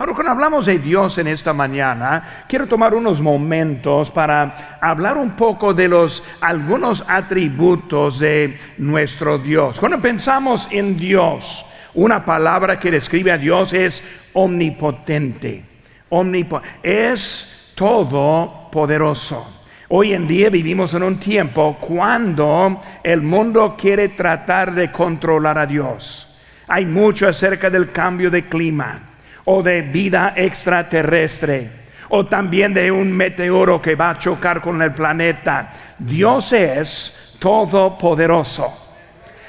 Ahora, cuando hablamos de Dios en esta mañana, quiero tomar unos momentos para hablar un poco de los algunos atributos de nuestro Dios. Cuando pensamos en Dios, una palabra que describe a Dios es omnipotente. es todopoderoso. Hoy en día vivimos en un tiempo cuando el mundo quiere tratar de controlar a Dios. Hay mucho acerca del cambio de clima o de vida extraterrestre o también de un meteoro que va a chocar con el planeta. Dios es todopoderoso.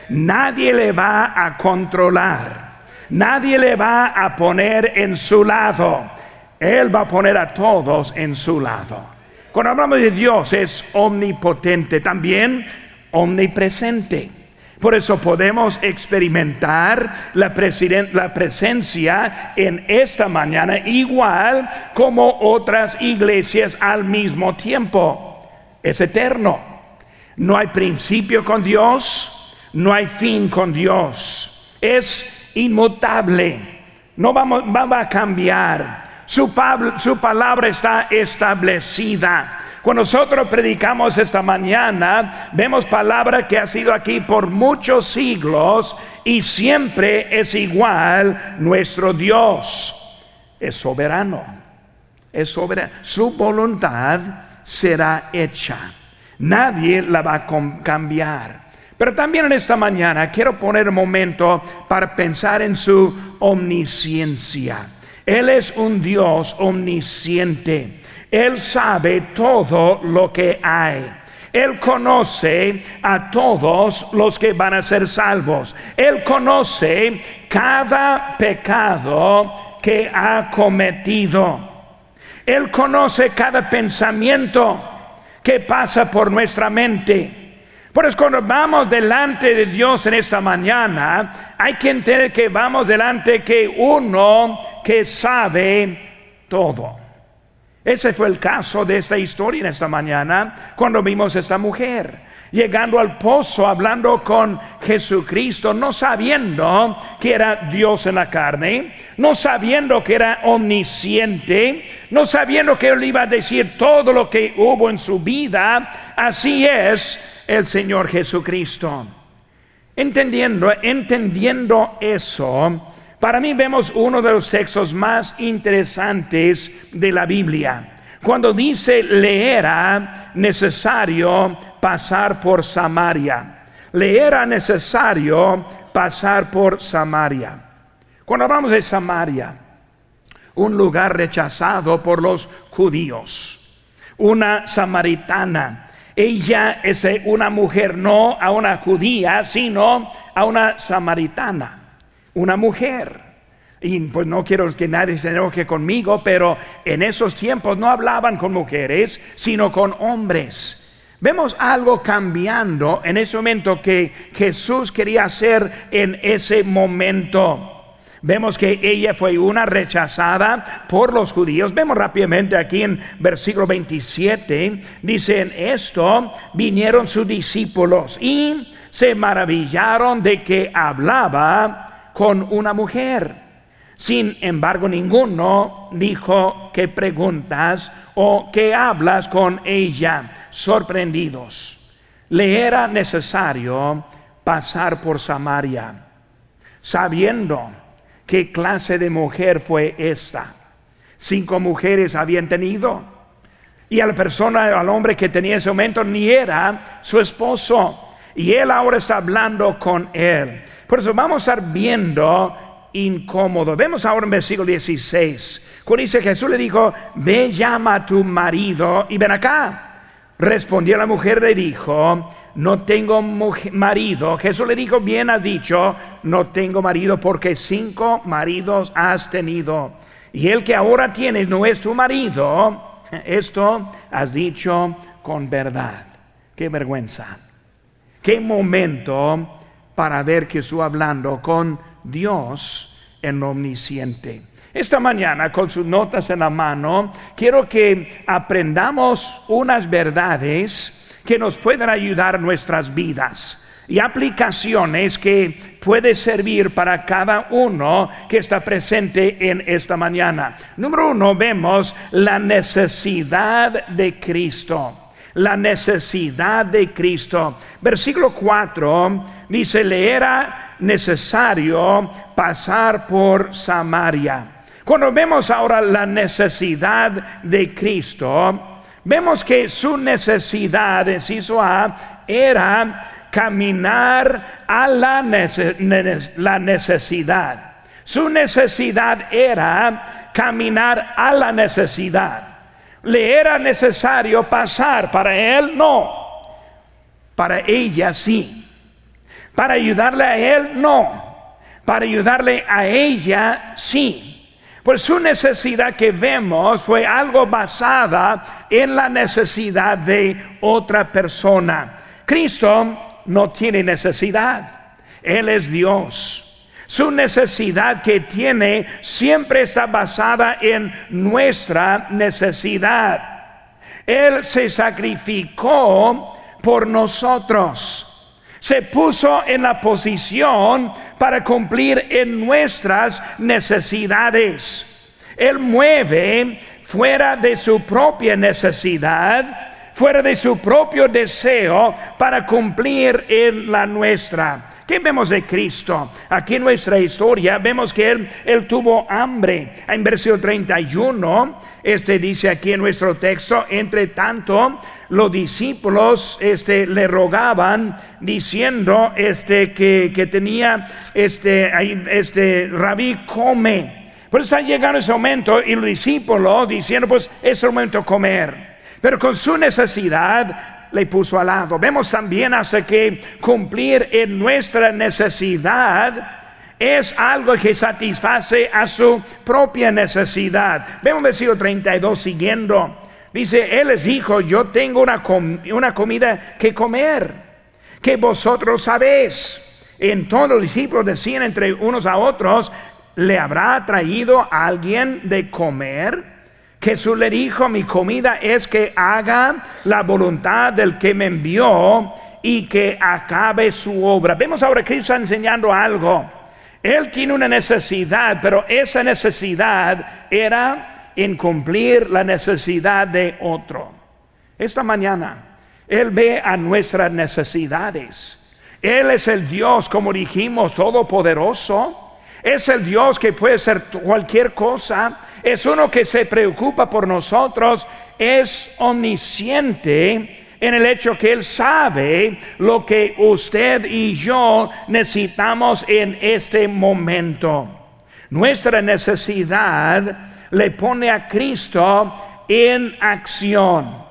Nadie le va a controlar. Nadie le va a poner en su lado. Él va a poner a todos en su lado. Cuando hablamos de Dios es omnipotente, también omnipresente. Por eso podemos experimentar la, la, presencia en esta mañana igual como otras iglesias al mismo tiempo. Es eterno. No hay principio con Dios, no hay fin con Dios. Es inmutable. No vamos, va a cambiar. Su, palabra está establecida. Cuando nosotros predicamos esta mañana, vemos palabra que ha sido aquí por muchos siglos y siempre es igual nuestro Dios. Es soberano. Es soberano. Su voluntad será hecha. Nadie la va a cambiar. Pero también en esta mañana quiero poner un momento para pensar en su omnisciencia. Él es un Dios omnisciente. Él sabe todo lo que hay. Él conoce a todos los que van a ser salvos. Él conoce cada pecado que ha cometido. Él conoce cada pensamiento que pasa por nuestra mente. Por eso cuando vamos delante de Dios en esta mañana, hay que entender que vamos delante que uno que sabe todo. Ese fue el caso de esta historia en esta mañana, cuando vimos a esta mujer llegando al pozo, hablando con Jesucristo, no sabiendo que era Dios en la carne, no sabiendo que era omnisciente, no sabiendo que él iba a decir todo lo que hubo en su vida. Así es el Señor Jesucristo. Entendiendo, entendiendo eso, para mí vemos uno de los textos más interesantes de la Biblia. Cuando dice le era necesario pasar por Samaria. Le era necesario pasar por Samaria. Cuando hablamos de Samaria, un lugar rechazado por los judíos, una samaritana ella es una mujer, no a una judía, sino a una samaritana, una mujer. Y pues no quiero que nadie se enoje conmigo, pero en esos tiempos no hablaban con mujeres, sino con hombres. Vemos algo cambiando en ese momento que Jesús quería hacer en ese momento. Vemos que ella fue una rechazada por los judíos. Vemos rápidamente aquí en versículo 27, dicen esto, vinieron sus discípulos y se maravillaron de que hablaba con una mujer. Sin embargo, ninguno dijo que preguntas o que hablas con ella, sorprendidos. Le era necesario pasar por Samaria, sabiendo ¿Qué clase de mujer fue esta? Cinco mujeres habían tenido. Y a la persona, al hombre que tenía ese momento, ni era su esposo. Y él ahora está hablando con él. Por eso vamos a estar viendo incómodo. Vemos ahora en versículo 16. Cuando dice Jesús le dijo, ve llama a tu marido y ven acá. Respondió la mujer, le dijo, no tengo marido. Jesús le dijo, bien has dicho, no tengo marido porque cinco maridos has tenido. Y el que ahora tienes no es tu marido. Esto has dicho con verdad. Qué vergüenza. Qué momento para ver que estoy hablando con Dios en omnisciente. Esta mañana, con sus notas en la mano, quiero que aprendamos unas verdades que nos pueden ayudar nuestras vidas. y aplicaciones que puede servir para cada uno que está presente en esta mañana. Número uno, vemos la necesidad de Cristo. La necesidad de Cristo. Versículo 4 dice, le era necesario pasar por Samaria. Cuando vemos ahora la necesidad de Cristo, vemos que su necesidad, inciso A, era caminar a la, necesidad. Su necesidad era caminar a la necesidad. ¿Le era necesario pasar? Para él no. Para ella sí. Para ayudarle a él no. Para ayudarle a ella sí. Pues su necesidad que vemos fue algo basada en la necesidad de otra persona. Cristo no tiene necesidad. Él es Dios. Su necesidad que tiene siempre está basada en nuestra necesidad. Él se sacrificó por nosotros. Se puso en la posición para cumplir en nuestras necesidades. Él mueve fuera de su propia necesidad fuera de su propio deseo para cumplir en la nuestra. ¿Qué vemos de Cristo? Aquí en nuestra historia vemos que Él, tuvo hambre. En versículo 31, este dice aquí en nuestro texto, entre tanto, los discípulos este, le rogaban diciendo este, que, que tenía, este, este, rabí, come. Pues está llegando ese momento y los discípulos diciendo, pues es el momento de comer. Pero con su necesidad le puso al lado. Vemos también hace que cumplir en nuestra necesidad es algo que satisface a su propia necesidad. Vemos versículo 32 siguiendo. Dice, Él les dijo, yo tengo una, una comida que comer, que vosotros sabéis. En todos los discípulos decían entre unos a otros, ¿le habrá traído alguien de comer? Jesús le dijo, mi comida es que haga la voluntad del que me envió y que acabe su obra. Vemos ahora que Cristo enseñando algo. Él tiene una necesidad, pero esa necesidad era en cumplir la necesidad de otro. Esta mañana, Él ve a nuestras necesidades. Él es el Dios, como dijimos, todopoderoso. Es el Dios que puede ser cualquier cosa. Es uno que se preocupa por nosotros. Es omnisciente en el hecho que Él sabe lo que usted y yo necesitamos en este momento. Nuestra necesidad le pone a Cristo en acción.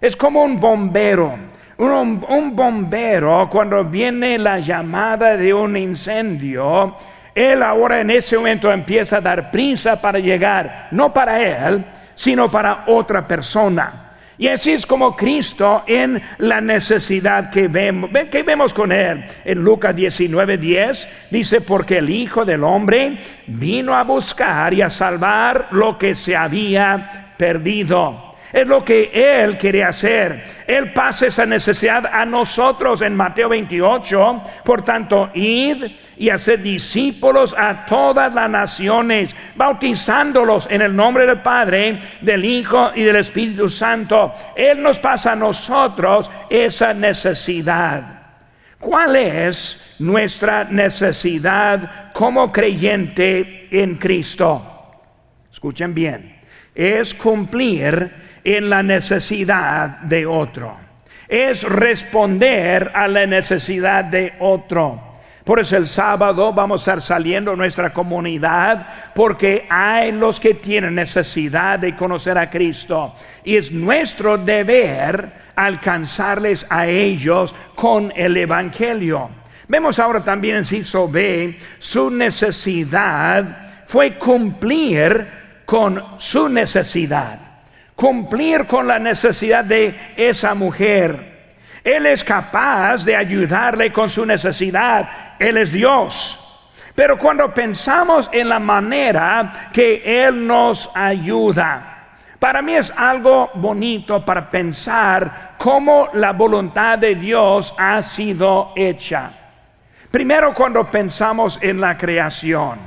Es como un bombero. Un, un bombero cuando viene la llamada de un incendio, él ahora en ese momento empieza a dar prisa para llegar, no para él, sino para otra persona. Y así es como Cristo en la necesidad que vemos. ¿Qué vemos con él? En Lucas 19, 10 dice, porque el Hijo del Hombre vino a buscar y a salvar lo que se había perdido. Es lo que Él quiere hacer. Él pasa esa necesidad a nosotros en Mateo 28. Por tanto, id y hacer discípulos a todas las naciones, bautizándolos en el nombre del Padre, del Hijo y del Espíritu Santo. Él nos pasa a nosotros esa necesidad. ¿Cuál es nuestra necesidad como creyente en Cristo? Escuchen bien. Es cumplir en la necesidad de otro. Es responder a la necesidad de otro. Por eso el sábado vamos a estar saliendo nuestra comunidad porque hay los que tienen necesidad de conocer a Cristo. Y es nuestro deber alcanzarles a ellos con el Evangelio. Vemos ahora también en Ciso B, su necesidad fue cumplir con su necesidad cumplir con la necesidad de esa mujer. Él es capaz de ayudarle con su necesidad. Él es Dios. Pero cuando pensamos en la manera que Él nos ayuda, Para mí es algo bonito para pensar cómo la voluntad de Dios ha sido hecha. Primero cuando pensamos en la creación,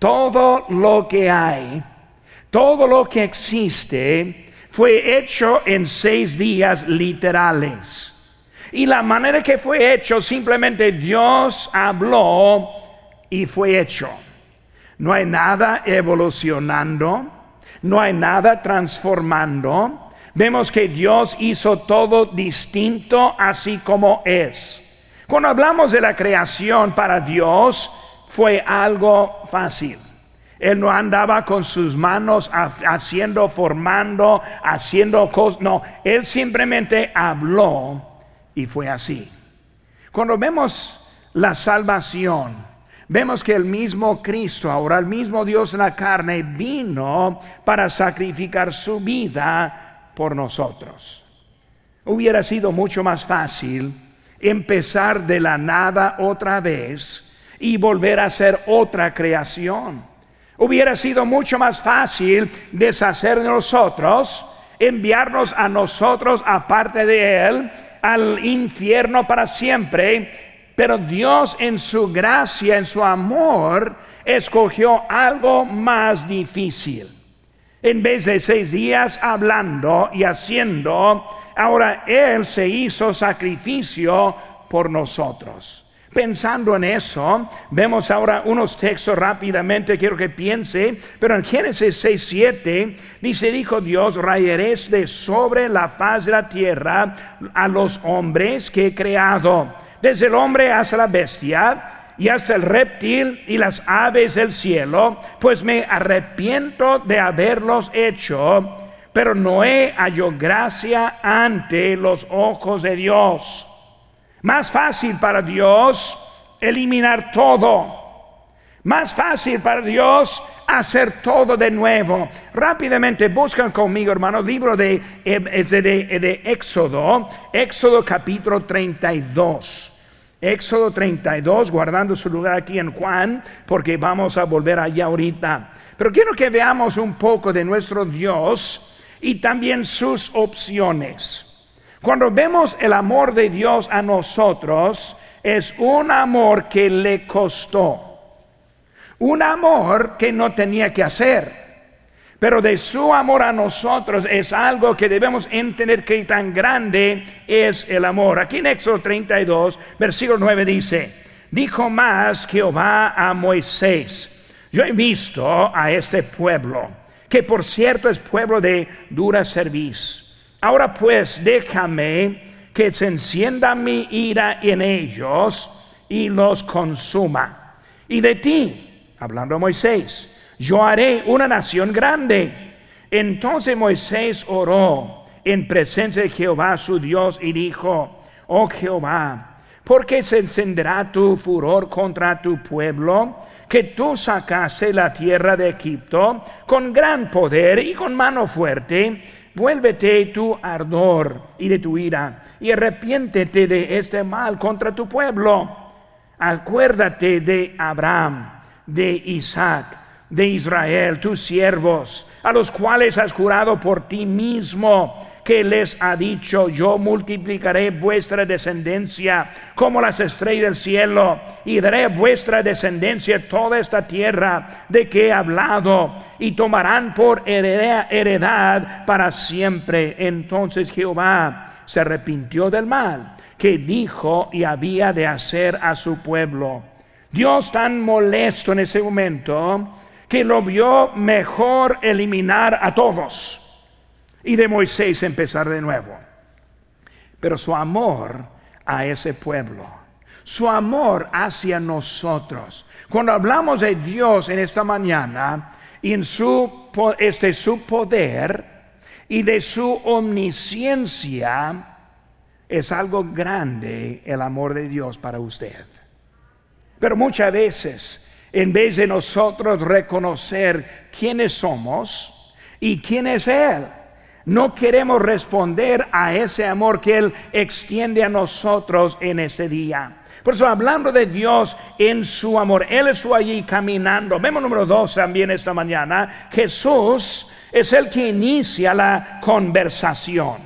todo lo que hay, todo lo que existe, fue hecho en seis días literales. Y la manera que fue hecho, simplemente Dios habló y fue hecho. No hay nada evolucionando, no hay nada transformando. Vemos que Dios hizo todo distinto así como es. Cuando hablamos de la creación para Dios, fue algo fácil. Él no andaba con sus manos haciendo, formando, haciendo cosas. No, él simplemente habló y fue así. Cuando vemos la salvación, vemos que el mismo Cristo, ahora el mismo Dios en la carne, vino para sacrificar su vida por nosotros. Hubiera sido mucho más fácil empezar de la nada otra vez y volver a ser otra creación. Hubiera sido mucho más fácil deshacer de nosotros, enviarnos a nosotros aparte de Él al infierno para siempre, pero Dios en su gracia, en su amor, escogió algo más difícil. En vez de seis días hablando y haciendo, ahora Él se hizo sacrificio por nosotros. Pensando en eso, vemos ahora unos textos rápidamente, quiero que piense, pero en Génesis 6, 7 dice, dijo Dios, rayeres de sobre la faz de la tierra a los hombres que he creado, desde el hombre hasta la bestia y hasta el reptil y las aves del cielo, pues me arrepiento de haberlos hecho, pero Noé halló gracia ante los ojos de Dios. Más fácil para Dios eliminar todo. Más fácil para Dios hacer todo de nuevo. Rápidamente buscan conmigo, hermano, libro de, de, de Éxodo, Éxodo capítulo 32. Éxodo 32, guardando su lugar aquí en Juan, porque vamos a volver allá ahorita. Pero quiero que veamos un poco de nuestro Dios y también sus opciones. Cuando vemos el amor de Dios a nosotros, es un amor que le costó. Un amor que no tenía que hacer. Pero de su amor a nosotros es algo que debemos entender que tan grande es el amor. Aquí en Éxodo 32, versículo 9 dice, dijo más Jehová a Moisés, yo he visto a este pueblo, que por cierto es pueblo de dura servicio Ahora pues déjame que se encienda mi ira en ellos y los consuma. Y de ti, hablando Moisés, yo haré una nación grande. Entonces Moisés oró en presencia de Jehová su Dios y dijo, oh Jehová, ¿por qué se encenderá tu furor contra tu pueblo? Que tú sacaste la tierra de Egipto con gran poder y con mano fuerte Vuélvete tu ardor y de tu ira y arrepiéntete de este mal contra tu pueblo. Acuérdate de Abraham, de Isaac, de Israel, tus siervos, a los cuales has jurado por ti mismo que les ha dicho, yo multiplicaré vuestra descendencia como las estrellas del cielo y daré vuestra descendencia toda esta tierra de que he hablado y tomarán por heredad para siempre. Entonces Jehová se arrepintió del mal que dijo y había de hacer a su pueblo. Dios tan molesto en ese momento que lo vio mejor eliminar a todos y de Moisés empezar de nuevo. Pero su amor a ese pueblo, su amor hacia nosotros. Cuando hablamos de Dios en esta mañana, y en su, este, su poder y de su omnisciencia, es algo grande el amor de Dios para usted. Pero muchas veces, en vez de nosotros reconocer quiénes somos y quién es Él, no queremos responder a ese amor que Él extiende a nosotros en ese día. Por eso, hablando de Dios en su amor, Él estuvo allí caminando. Vemos número dos también esta mañana. Jesús es el que inicia la conversación.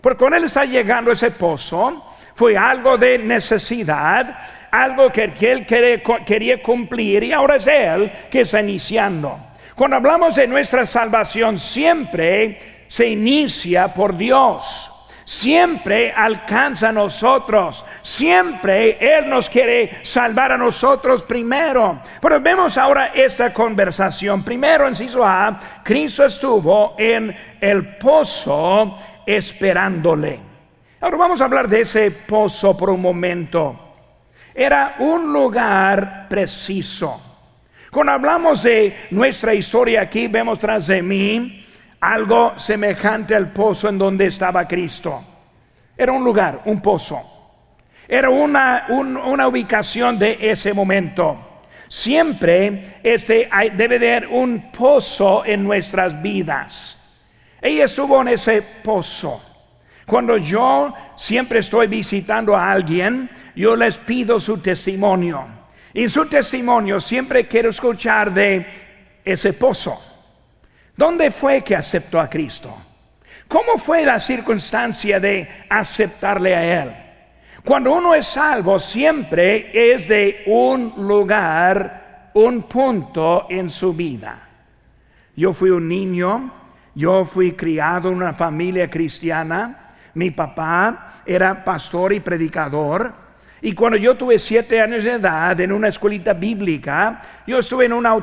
Porque con él está llegando ese pozo, fue algo de necesidad, algo que él quería cumplir y ahora es él que está iniciando. Cuando hablamos de nuestra salvación, siempre se inicia por Dios siempre alcanza a nosotros, siempre Él nos quiere salvar a nosotros primero. Pero vemos ahora esta conversación. Primero, en Ciso A, Cristo estuvo en el pozo esperándole. Ahora vamos a hablar de ese pozo por un momento. Era un lugar preciso. Cuando hablamos de nuestra historia aquí, vemos tras de mí algo semejante al pozo en donde estaba Cristo. Era un lugar, un pozo. Era una, una ubicación de ese momento. Siempre este, debe de haber un pozo en nuestras vidas. Ella estuvo en ese pozo. Cuando yo siempre estoy visitando a alguien, yo les pido su testimonio. Y su testimonio siempre quiero escuchar de ese pozo. ¿Dónde fue que aceptó a Cristo? ¿Cómo fue la circunstancia de aceptarle a Él? Cuando uno es salvo, siempre es de un lugar, un punto en su vida. Yo fui un niño, yo fui criado en una familia cristiana, mi papá era pastor y predicador, y cuando yo tuve siete años de edad en una escuelita bíblica, yo estuve en una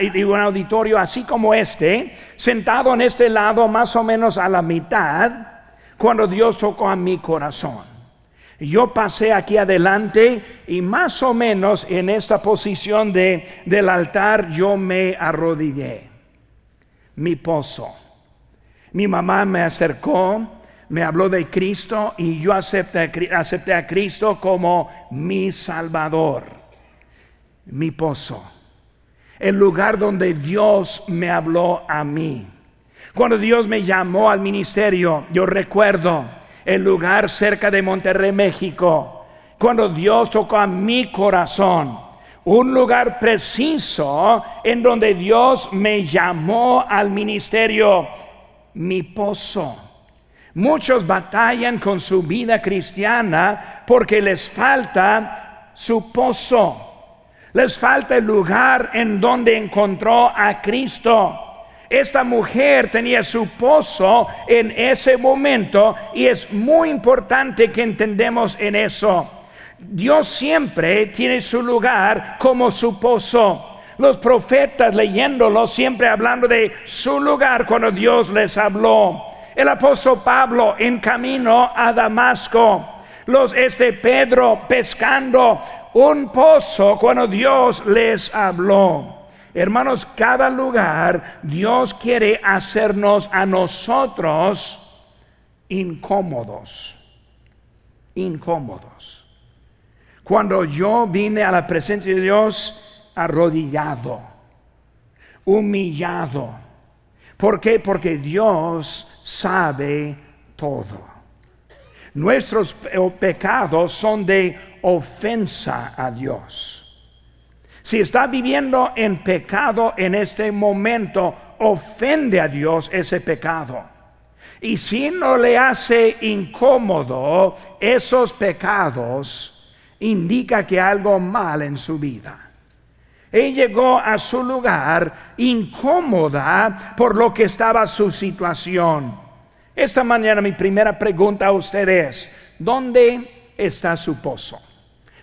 y un auditorio así como este, sentado en este lado más o menos a la mitad, cuando Dios tocó a mi corazón. Yo pasé aquí adelante y más o menos en esta posición de, del altar yo me arrodillé. Mi pozo. Mi mamá me acercó me habló de Cristo y yo acepté, a Cristo como mi Salvador, mi pozo, el lugar donde Dios me habló a mí. Cuando Dios me llamó al ministerio, yo recuerdo el lugar cerca de Monterrey, México, cuando Dios tocó a mi corazón, un lugar preciso en donde Dios me llamó al ministerio, mi pozo Muchos batallan con su vida cristiana porque les falta su pozo. Les falta el lugar en donde encontró a Cristo. Esta mujer tenía su pozo en ese momento y es muy importante que entendemos en eso. Dios siempre tiene su lugar como su pozo. Los profetas leyéndolo siempre hablando de su lugar cuando Dios les habló el apóstol Pablo en camino a Damasco, los este Pedro pescando un pozo cuando Dios les habló. Hermanos, cada lugar Dios quiere hacernos a nosotros incómodos. Incómodos. Cuando yo vine a la presencia de Dios arrodillado, humillado. ¿Por qué? Porque Dios sabe todo. Nuestros pecados son de ofensa a Dios. Si está viviendo en pecado en este momento, ofende a Dios ese pecado. Y si no le hace incómodo esos pecados, indica que algo mal en su vida. Él llegó a su lugar incómoda por lo que estaba su situación. Esta mañana mi primera pregunta a ustedes, ¿dónde está su pozo?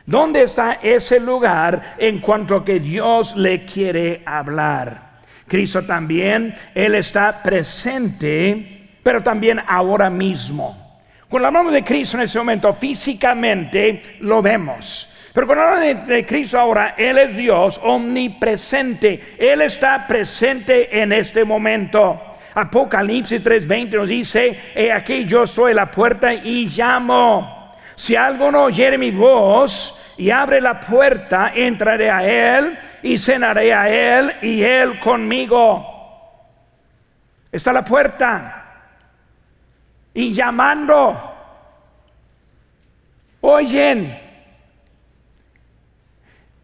¿Dónde está ese lugar en cuanto que Dios le quiere hablar? Cristo también, Él está presente, pero también ahora mismo. Cuando hablamos de Cristo en ese momento, físicamente lo vemos. Pero cuando hablamos de, Cristo ahora, Él es Dios omnipresente. Él está presente en este momento. Apocalipsis 3:20 nos dice, he aquí yo soy la puerta y llamo. Si alguno oyere mi voz y abre la puerta, entraré a Él y cenaré a Él y Él conmigo. Está la puerta y llamando. Oyen,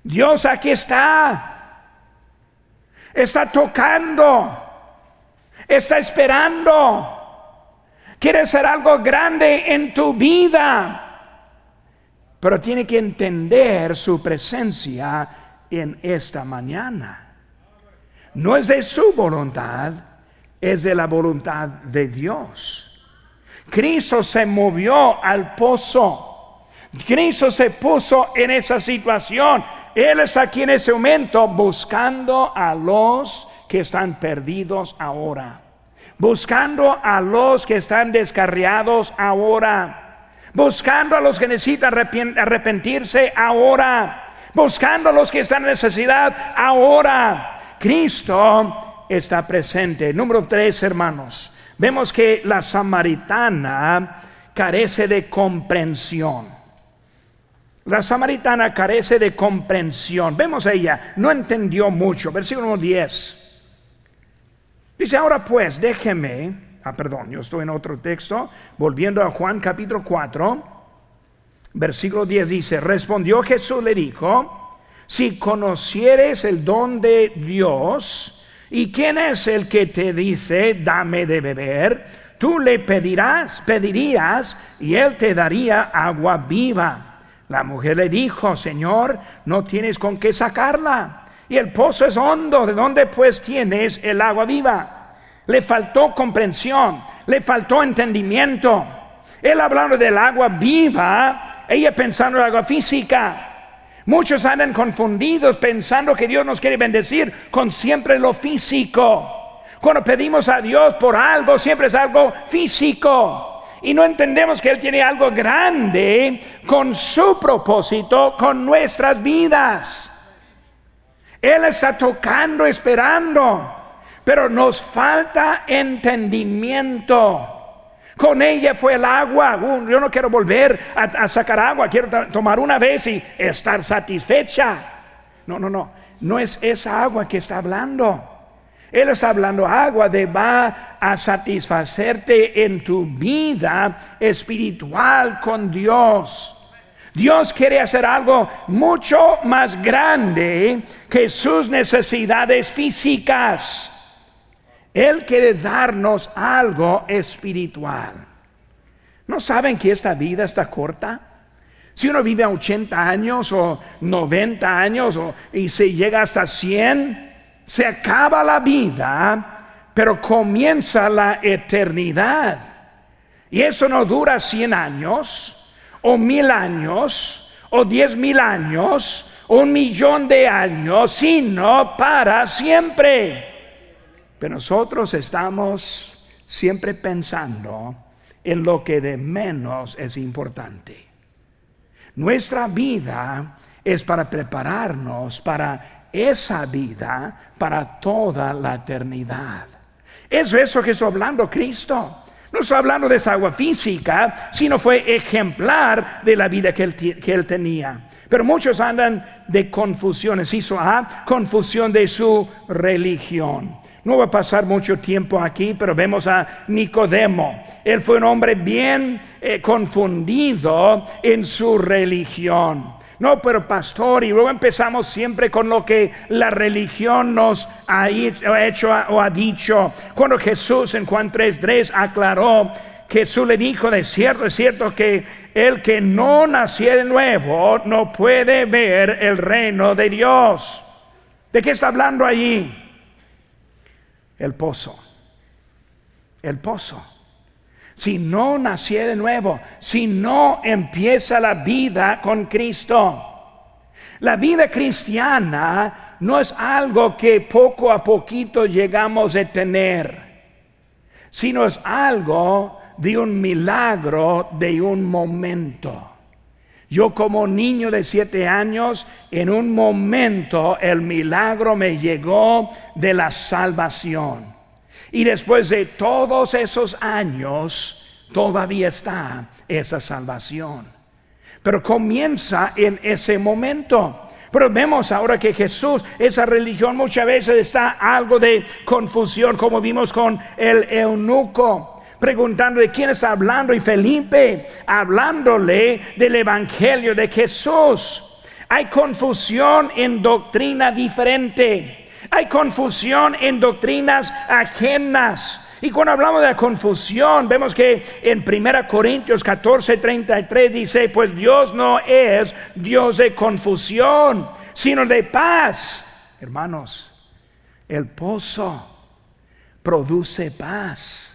Dios aquí está. Está tocando. Está esperando. Quiere hacer algo grande en tu vida. Pero tiene que entender su presencia en esta mañana. No es de su voluntad, es de la voluntad de Dios. Cristo se movió al pozo. Cristo se puso en esa situación. Él está aquí en ese momento buscando a los que están perdidos ahora. Buscando a los que están descarriados ahora. Buscando a los que necesitan arrepentirse ahora. Buscando a los que están en necesidad ahora. Cristo está presente. Número tres, hermanos vemos que la samaritana carece de comprensión. La samaritana carece de comprensión. Vemos a ella, no entendió mucho. Versículo 10. Dice, ahora pues, déjeme, ah, perdón, yo estoy en otro texto, volviendo a Juan capítulo 4, versículo 10 dice, respondió Jesús, le dijo, si conocieres el don de Dios, ¿Y quién es el que te dice, dame de beber? Tú le pedirás, pedirías, y él te daría agua viva. La mujer le dijo, Señor, no tienes con qué sacarla. Y el pozo es hondo, ¿de dónde pues tienes el agua viva? Le faltó comprensión, le faltó entendimiento. Él hablando del agua viva, ella pensando en agua física. Muchos andan confundidos pensando que Dios nos quiere bendecir con siempre lo físico. Cuando pedimos a Dios por algo, siempre es algo físico. Y no entendemos que Él tiene algo grande con su propósito, con nuestras vidas. Él está tocando, esperando, pero nos falta entendimiento. Con ella fue el agua. Uh, yo no quiero volver a, sacar agua, quiero tomar una vez y estar satisfecha. No, no, no. No es esa agua que está hablando. Él está hablando agua de va a satisfacerte en tu vida espiritual con Dios. Dios quiere hacer algo mucho más grande que sus necesidades físicas. Él quiere darnos algo espiritual. ¿No saben que esta vida está corta? Si uno vive a 80 años o 90 años y se llega hasta 100, se acaba la vida, pero comienza la eternidad. Y eso no dura 100 años, o mil años, o diez mil años, o un millón de años, sino para siempre. Pero nosotros estamos siempre pensando en lo que de menos es importante. Nuestra vida es para prepararnos para esa vida, para toda la eternidad. Es eso que está hablando Cristo. No está hablando de esa agua física, sino fue ejemplar de la vida que él, que él tenía. Pero muchos andan de confusiones, hizo a confusión de su religión. No va a pasar mucho tiempo aquí, pero vemos a Nicodemo. Él fue un hombre bien eh, confundido en su religión. No, pero pastor, y luego empezamos siempre con lo que la religión nos ha hecho o ha dicho. Cuando Jesús en Juan 3:3 aclaró, Jesús le dijo, de cierto, es cierto que el que no nació de nuevo no puede ver el reino de Dios. ¿De qué está hablando allí? el pozo. El pozo. Si no nació de nuevo, si no empieza la vida con Cristo. La vida cristiana no es algo que poco a poquito llegamos a tener, sino es algo de un milagro de un momento. Yo como niño de siete años, en un momento el milagro me llegó de la salvación. Y después de todos esos años, todavía está esa salvación. Pero comienza en ese momento. Pero vemos ahora que Jesús, esa religión muchas veces está algo de confusión, como vimos con el eunuco preguntando de quién está hablando y Felipe hablándole del Evangelio de Jesús. Hay confusión en doctrina diferente. Hay confusión en doctrinas ajenas. Y cuando hablamos de la confusión, vemos que en 1 Corintios 14, 33 dice, pues Dios no es Dios de confusión, sino de paz. Hermanos, el pozo produce paz.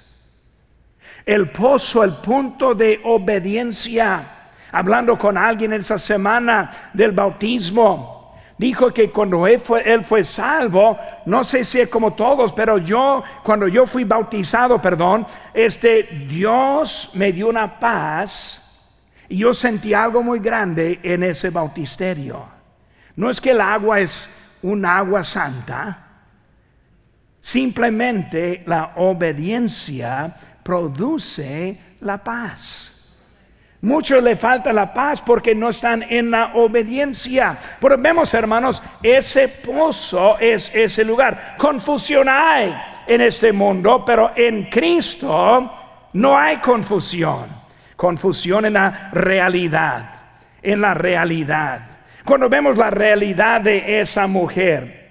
El pozo, el punto de obediencia. Hablando con alguien esa semana del bautismo, dijo que cuando él fue, él fue, salvo, no sé si es como todos, pero yo, cuando yo fui bautizado, perdón, este, Dios me dio una paz y yo sentí algo muy grande en ese bautisterio. No es que el agua es un agua santa, simplemente la obediencia produce la paz. Muchos le falta la paz porque no están en la obediencia. Pero vemos, hermanos, ese pozo es ese lugar. Confusión hay en este mundo, pero en Cristo no hay confusión. Confusión en la realidad, en la realidad. Cuando vemos la realidad de esa mujer,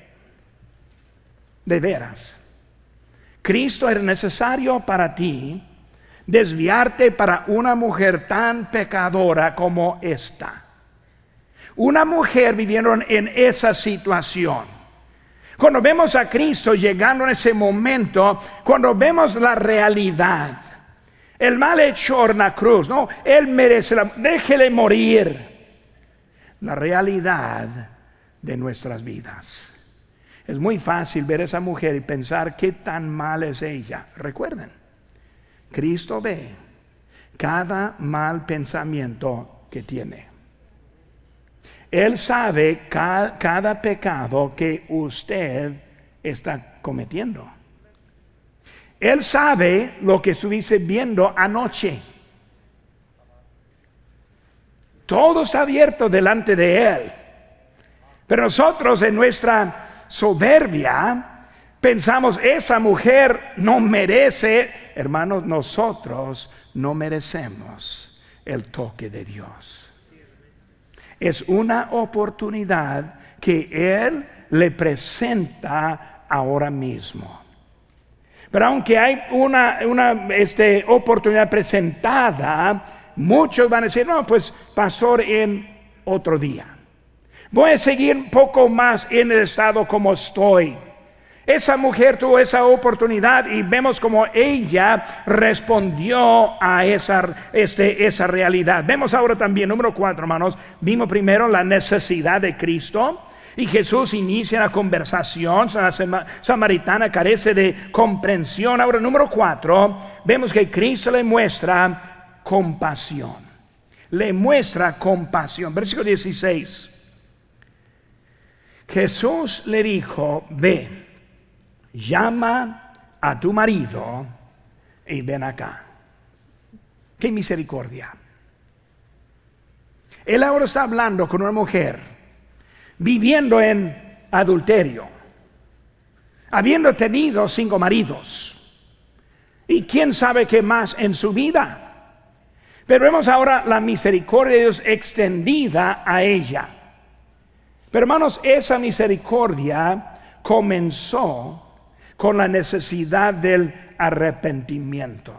de veras, Cristo era necesario para ti desviarte para una mujer tan pecadora como esta. Una mujer viviendo en esa situación. Cuando vemos a Cristo llegando en ese momento, cuando vemos la realidad, el mal hecho en la cruz, no, Él merece, la, déjele morir. La realidad de nuestras vidas. Es muy fácil ver a esa mujer y pensar qué tan mal es ella. Recuerden, Cristo ve cada mal pensamiento que tiene. Él sabe cada, pecado que usted está cometiendo. Él sabe lo que estuviste viendo anoche. Todo está abierto delante de Él. Pero nosotros en nuestra soberbia, pensamos, esa mujer no merece, hermanos, nosotros no merecemos el toque de Dios. Es una oportunidad que Él le presenta ahora mismo. Pero aunque hay una, una este, oportunidad presentada, muchos van a decir, no, pues pastor en otro día. Voy a seguir un poco más en el estado como estoy. Esa mujer tuvo esa oportunidad y vemos como ella respondió a esa, este, esa realidad. Vemos ahora también, número cuatro, hermanos, vimos primero la necesidad de Cristo. Y Jesús inicia la conversación, la samaritana carece de comprensión. Ahora, número cuatro, vemos que Cristo le muestra compasión. Le muestra compasión. Versículo 16. Jesús le dijo, ve, llama a tu marido y ven acá. Qué misericordia. Él ahora está hablando con una mujer viviendo en adulterio, habiendo tenido cinco maridos y quién sabe qué más en su vida. Pero vemos ahora la misericordia de Dios extendida a ella. Pero hermanos, esa misericordia comenzó con la necesidad del arrepentimiento.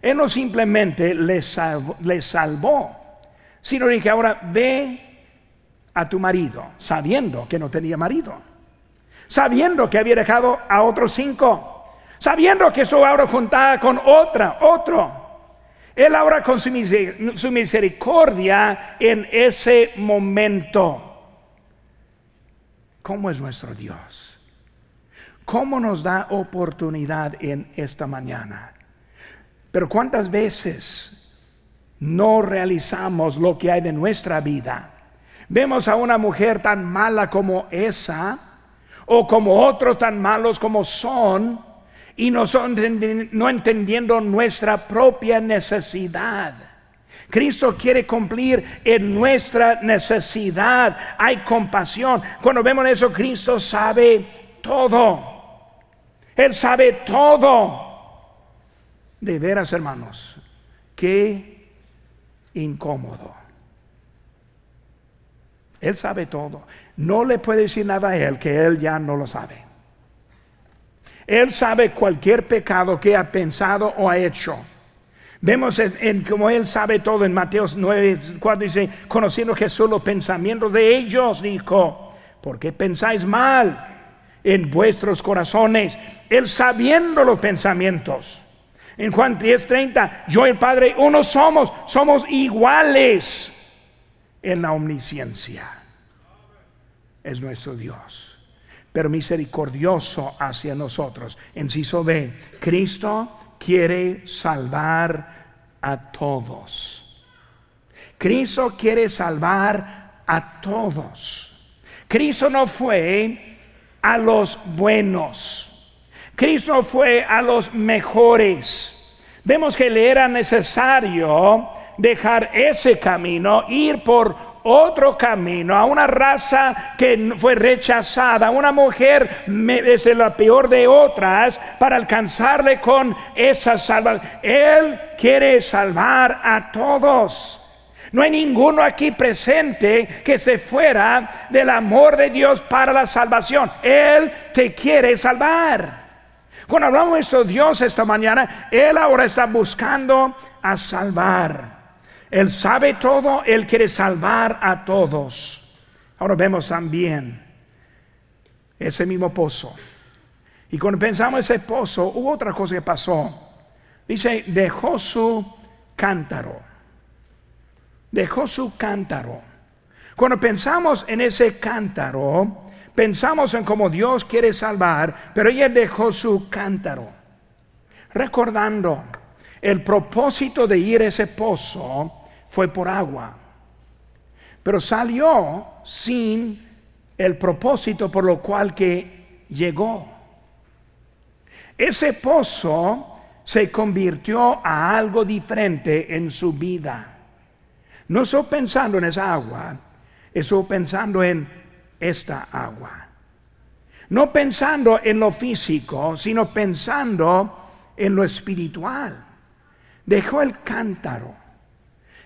Él no simplemente le salvó, sino que ahora ve a tu marido, sabiendo que no tenía marido, sabiendo que había dejado a otros cinco, sabiendo que estuvo ahora juntada con otra, otro. Él ahora con su misericordia en ese momento. ¿Cómo es nuestro Dios? ¿Cómo nos da oportunidad en esta mañana? Pero ¿cuántas veces no realizamos lo que hay de nuestra vida? Vemos a una mujer tan mala como esa, o como otros tan malos como son, y no, son, no entendiendo nuestra propia necesidad. Cristo quiere cumplir en nuestra necesidad. Hay compasión. Cuando vemos eso, Cristo sabe todo. Él sabe todo. De veras, hermanos, qué incómodo Él sabe todo. No le puede decir nada a Él que Él ya no lo sabe. Él sabe cualquier pecado que ha pensado o ha hecho. Vemos en, como Él sabe todo en Mateo 9, cuando dice, conociendo Jesús los pensamientos de ellos, dijo, ¿por qué pensáis mal en vuestros corazones? Él sabiendo los pensamientos. En Juan 10:30, yo y el Padre uno somos, somos iguales en la omnisciencia. Es nuestro Dios, pero misericordioso hacia nosotros. Enciso B, Cristo quiere salvar a todos. Cristo quiere salvar a todos. Cristo no fue a los buenos. Cristo fue a los mejores. Vemos que le era necesario dejar ese camino, ir por otro camino, a una raza que fue rechazada, una mujer es la peor de otras, para alcanzarle con esa salvación. Él quiere salvar a todos. No hay ninguno aquí presente que se fuera del amor de Dios para la salvación. Él te quiere salvar. Cuando hablamos de esto, Dios esta mañana, Él ahora está buscando a salvar. Él sabe todo, Él quiere salvar a todos. Ahora vemos también ese mismo pozo. Y cuando pensamos en ese pozo, hubo otra cosa que pasó. Dice, dejó su cántaro. Dejó su cántaro. Cuando pensamos en ese cántaro, pensamos en cómo Dios quiere salvar, pero ella dejó su cántaro. Recordando el propósito de ir a ese pozo fue por agua, pero salió sin el propósito por lo cual que llegó. Ese pozo se convirtió a algo diferente en su vida. No estoy pensando en esa agua, estoy pensando en esta agua. No pensando en lo físico, sino pensando en lo espiritual. Dejó el cántaro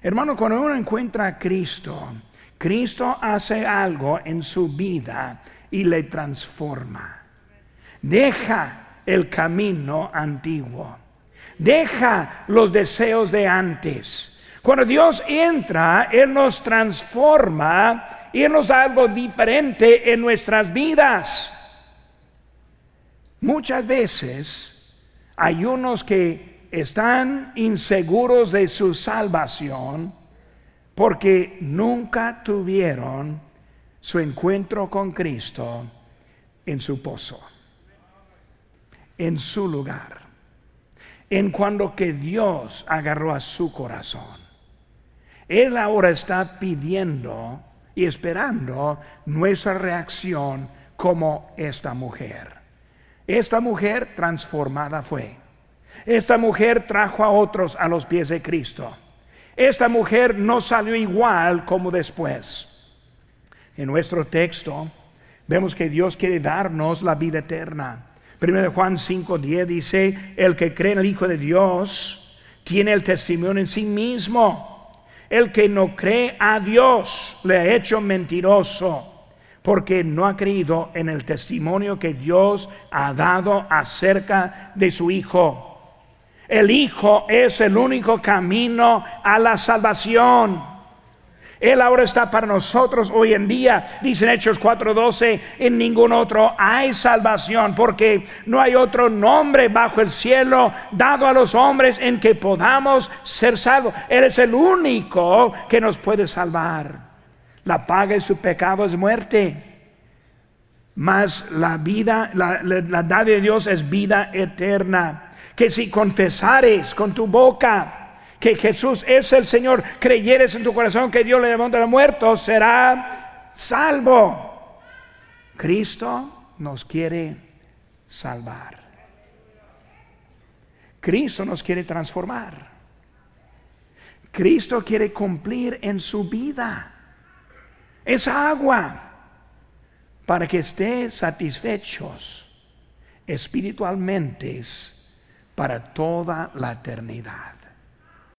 Hermano, cuando uno encuentra a Cristo, Cristo hace algo en su vida y le transforma. Deja el camino antiguo. Deja los deseos de antes. Cuando Dios entra, Él nos transforma y Él nos da algo diferente en nuestras vidas. Muchas veces hay unos que están inseguros de su salvación porque nunca tuvieron su encuentro con Cristo en su pozo, en su lugar, en cuando que Dios agarró a su corazón. Él ahora está pidiendo y esperando nuestra reacción como esta mujer. Esta mujer transformada fue. Esta mujer trajo a otros a los pies de Cristo. Esta mujer no salió igual como después. En nuestro texto vemos que Dios quiere darnos la vida eterna. Primero Juan 5:10 dice, el que cree en el Hijo de Dios tiene el testimonio en sí mismo. El que no cree a Dios le ha hecho mentiroso porque no ha creído en el testimonio que Dios ha dado acerca de su Hijo. El Hijo es el único camino a la salvación. Él ahora está para nosotros hoy en día, dice en Hechos 4:12, en ningún otro hay salvación, porque no hay otro nombre bajo el cielo dado a los hombres en que podamos ser salvos. Él es el único que nos puede salvar. La paga de su pecado es muerte, mas la vida, la, la, de Dios es vida eterna que si confesares con tu boca que Jesús es el Señor, creyeres en tu corazón que Dios le levanta de los muertos, será salvo. Cristo nos quiere salvar. Cristo nos quiere transformar. Cristo quiere cumplir en su vida esa agua para que esté satisfechos espiritualmente para toda la eternidad.